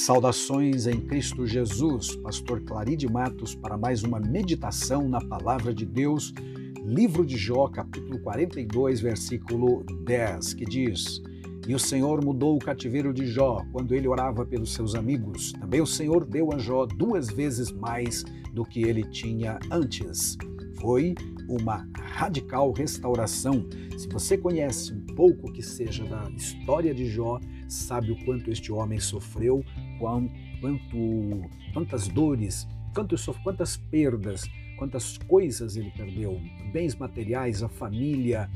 Saudações em Cristo Jesus, Pastor Claride Matos, para mais uma meditação na Palavra de Deus, livro de Jó, capítulo 42, versículo 10, que diz: E o Senhor mudou o cativeiro de Jó quando ele orava pelos seus amigos. Também o Senhor deu a Jó duas vezes mais do que ele tinha antes. Foi uma radical restauração. Se você conhece um pouco que seja da história de Jó, sabe o quanto este homem sofreu, quanto, quantas dores, quantas perdas, quantas coisas ele perdeu, bens materiais, a família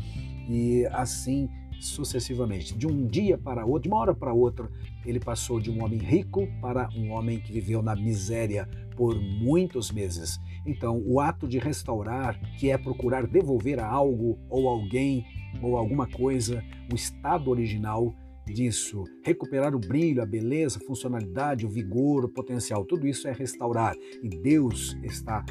e assim sucessivamente. De um dia para outro, de uma hora para outra, ele passou de um homem rico para um homem que viveu na miséria por muitos meses. Então, o ato de restaurar, que é procurar devolver a algo ou alguém ou alguma coisa o estado original, disso, recuperar o brilho, a beleza, a funcionalidade, o vigor, o potencial, tudo isso é restaurar. E Deus está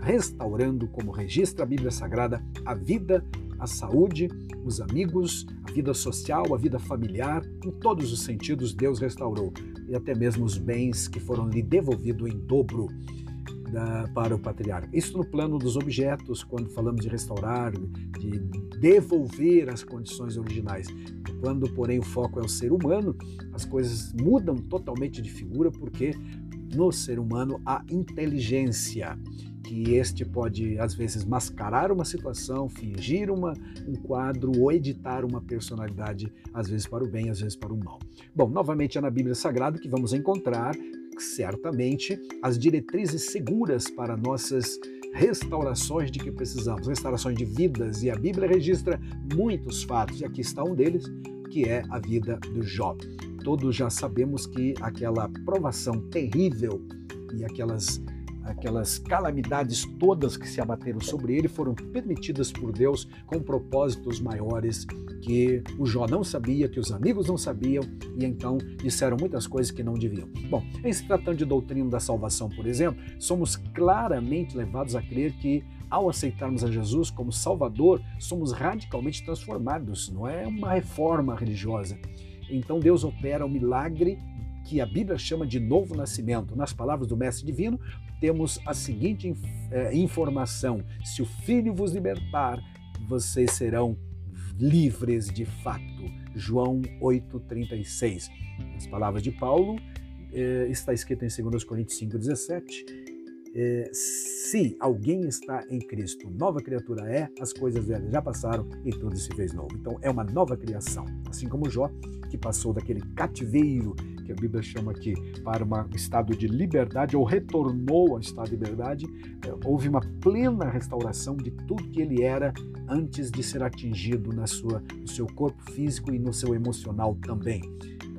restaurando, como registra a Bíblia Sagrada, a vida, a saúde, os amigos, a vida social, a vida familiar, em todos os sentidos Deus restaurou. E até mesmo os bens que foram lhe devolvidos em dobro da, para o patriarca. Isso no plano dos objetos, quando falamos de restaurar, de devolver as condições originais. Quando, porém, o foco é o ser humano, as coisas mudam totalmente de figura, porque no ser humano há inteligência que este pode às vezes mascarar uma situação, fingir uma, um quadro ou editar uma personalidade, às vezes para o bem, às vezes para o mal. Bom, novamente é na Bíblia Sagrada que vamos encontrar certamente as diretrizes seguras para nossas restaurações de que precisamos, restaurações de vidas, e a Bíblia registra muitos fatos, e aqui está um deles, que é a vida do Jó. Todos já sabemos que aquela provação terrível e aquelas aquelas calamidades todas que se abateram sobre ele foram permitidas por Deus com propósitos maiores que o Jó não sabia, que os amigos não sabiam e então disseram muitas coisas que não deviam. Bom, em se tratando de doutrina da salvação, por exemplo, somos claramente levados a crer que ao aceitarmos a Jesus como Salvador, somos radicalmente transformados, não é uma reforma religiosa. Então Deus opera o um milagre que a Bíblia chama de novo nascimento. Nas palavras do Mestre Divino, temos a seguinte eh, informação: se o Filho vos libertar, vocês serão livres de fato. João 8,36. As palavras de Paulo eh, está escrito em 2 Coríntios 5,17 é, se alguém está em Cristo, nova criatura é, as coisas velhas já passaram e tudo se fez novo. Então é uma nova criação. Assim como Jó, que passou daquele cativeiro que a Bíblia chama aqui para um estado de liberdade ou retornou ao estado de liberdade, é, houve uma plena restauração de tudo que ele era antes de ser atingido na sua, no seu corpo físico e no seu emocional também.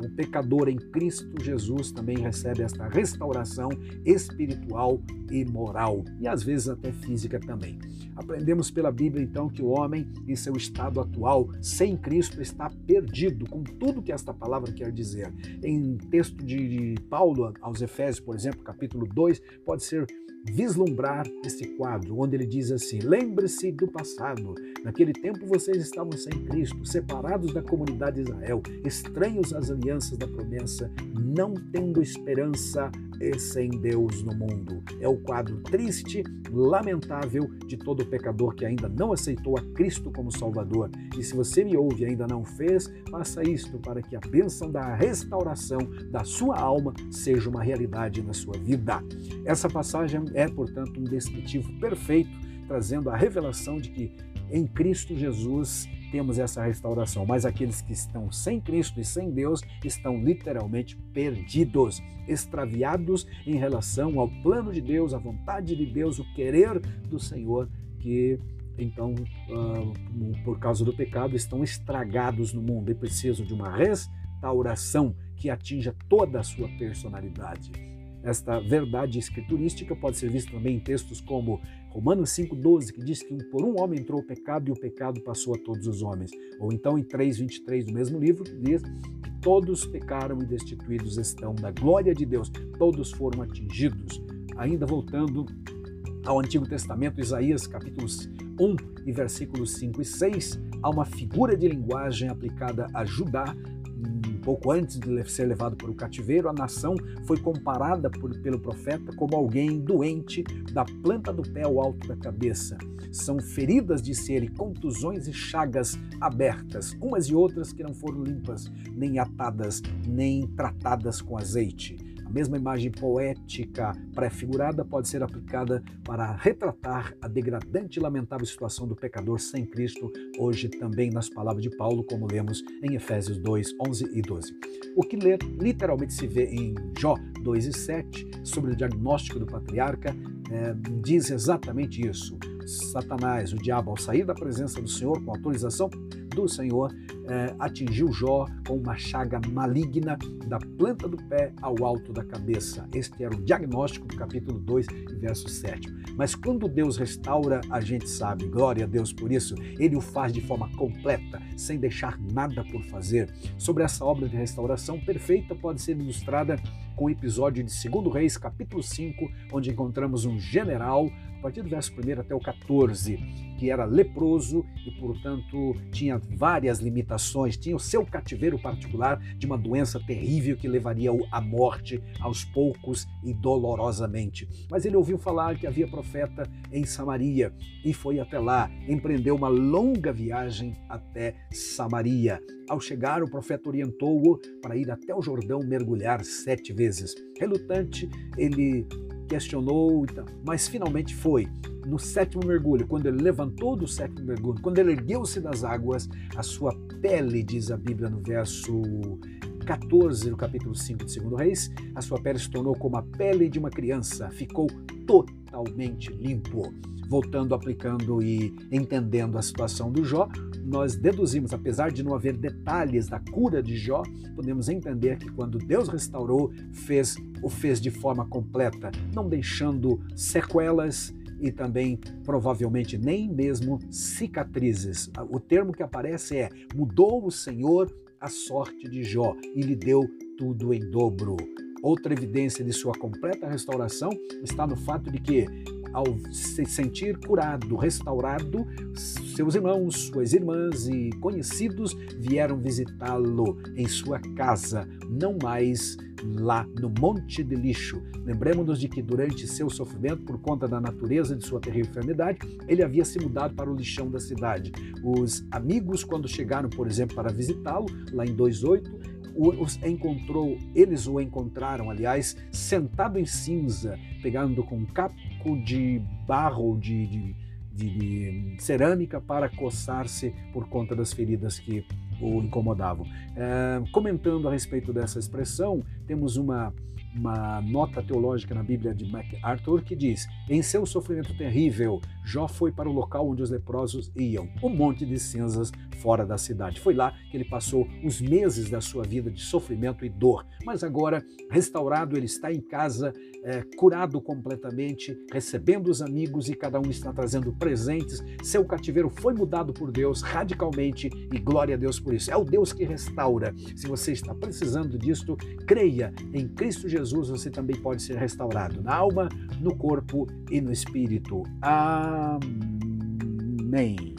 O pecador em Cristo Jesus também recebe esta restauração espiritual e moral, e às vezes até física também. Aprendemos pela Bíblia então que o homem, em seu estado atual, sem Cristo, está perdido, com tudo que esta palavra quer dizer. Em texto de Paulo aos Efésios, por exemplo, capítulo 2, pode ser vislumbrar esse quadro, onde ele diz assim: Lembre-se do passado. Naquele tempo vocês estavam sem Cristo, separados da comunidade de Israel, estranhos às alianças da promessa, não tendo esperança e sem Deus no mundo. É o quadro triste, lamentável de todo pecador que ainda não aceitou a Cristo como Salvador. E se você me ouve e ainda não fez, faça isto para que a bênção da restauração da sua alma seja uma realidade na sua vida. Essa passagem é, portanto, um descritivo perfeito, trazendo a revelação de que em Cristo Jesus temos essa restauração, mas aqueles que estão sem Cristo e sem Deus estão literalmente perdidos, extraviados em relação ao plano de Deus, à vontade de Deus, o querer do Senhor, que então, uh, por causa do pecado, estão estragados no mundo e precisam de uma restauração que atinja toda a sua personalidade. Esta verdade escriturística pode ser vista também em textos como Romanos 5,12, que diz que por um homem entrou o pecado e o pecado passou a todos os homens. Ou então em 3,23 do mesmo livro, diz que todos pecaram e destituídos estão da glória de Deus, todos foram atingidos. Ainda voltando ao Antigo Testamento, Isaías capítulos 1 e versículos 5 e 6, há uma figura de linguagem aplicada a Judá Pouco antes de ser levado para o cativeiro, a nação foi comparada por, pelo profeta como alguém doente da planta do pé ao alto da cabeça. São feridas, disse ele, contusões e chagas abertas, umas e outras que não foram limpas, nem atadas, nem tratadas com azeite mesma imagem poética pré-figurada pode ser aplicada para retratar a degradante e lamentável situação do pecador sem Cristo, hoje também nas palavras de Paulo, como lemos em Efésios 2, 11 e 12. O que literalmente se vê em Jó 2 e 7, sobre o diagnóstico do patriarca, é, diz exatamente isso. Satanás, o diabo, ao sair da presença do Senhor com autorização do Senhor, é, atingiu Jó com uma chaga maligna da planta do pé ao alto da cabeça. Este era o diagnóstico do capítulo 2, verso 7. Mas quando Deus restaura, a gente sabe, glória a Deus por isso, ele o faz de forma completa, sem deixar nada por fazer. Sobre essa obra de restauração perfeita pode ser ilustrada com o episódio de 2 Reis, capítulo 5, onde encontramos um general a partir do verso 1 até o 14, que era leproso e, portanto, tinha várias limitações, tinha o seu cativeiro particular de uma doença terrível que levaria-o à morte aos poucos e dolorosamente. Mas ele ouviu falar que havia profeta em Samaria e foi até lá, empreendeu uma longa viagem até Samaria. Ao chegar, o profeta orientou-o para ir até o Jordão mergulhar sete vezes. Relutante, ele questionou, mas finalmente foi. No sétimo mergulho, quando ele levantou do sétimo mergulho, quando ele ergueu-se das águas, a sua pele, diz a Bíblia no verso 14, no capítulo 5 de 2 Reis, a sua pele se tornou como a pele de uma criança, ficou totalmente limpo. Voltando, aplicando e entendendo a situação do Jó, nós deduzimos, apesar de não haver detalhes da cura de Jó, podemos entender que quando Deus restaurou, fez o fez de forma completa, não deixando sequelas e também provavelmente nem mesmo cicatrizes. O termo que aparece é: mudou o Senhor a sorte de Jó e lhe deu tudo em dobro. Outra evidência de sua completa restauração está no fato de que, ao se sentir curado, restaurado, seus irmãos, suas irmãs e conhecidos vieram visitá-lo em sua casa, não mais lá no Monte de Lixo. Lembremos-nos de que durante seu sofrimento, por conta da natureza de sua terrível enfermidade, ele havia se mudado para o lixão da cidade. Os amigos, quando chegaram, por exemplo, para visitá-lo, lá em 2.8, os encontrou, eles o encontraram, aliás, sentado em cinza, pegando com um de barro, de, de, de, de cerâmica para coçar-se por conta das feridas que o incomodavam. É, comentando a respeito dessa expressão, temos uma uma nota teológica na Bíblia de MacArthur que diz: Em seu sofrimento terrível, Jó foi para o local onde os leprosos iam, o monte de cinzas fora da cidade. Foi lá que ele passou os meses da sua vida de sofrimento e dor. Mas agora, restaurado, ele está em casa, é, curado completamente, recebendo os amigos e cada um está trazendo presentes. Seu cativeiro foi mudado por Deus radicalmente e glória a Deus por isso. É o Deus que restaura. Se você está precisando disto, creia em Cristo Jesus você também pode ser restaurado na alma, no corpo e no espírito. Amém.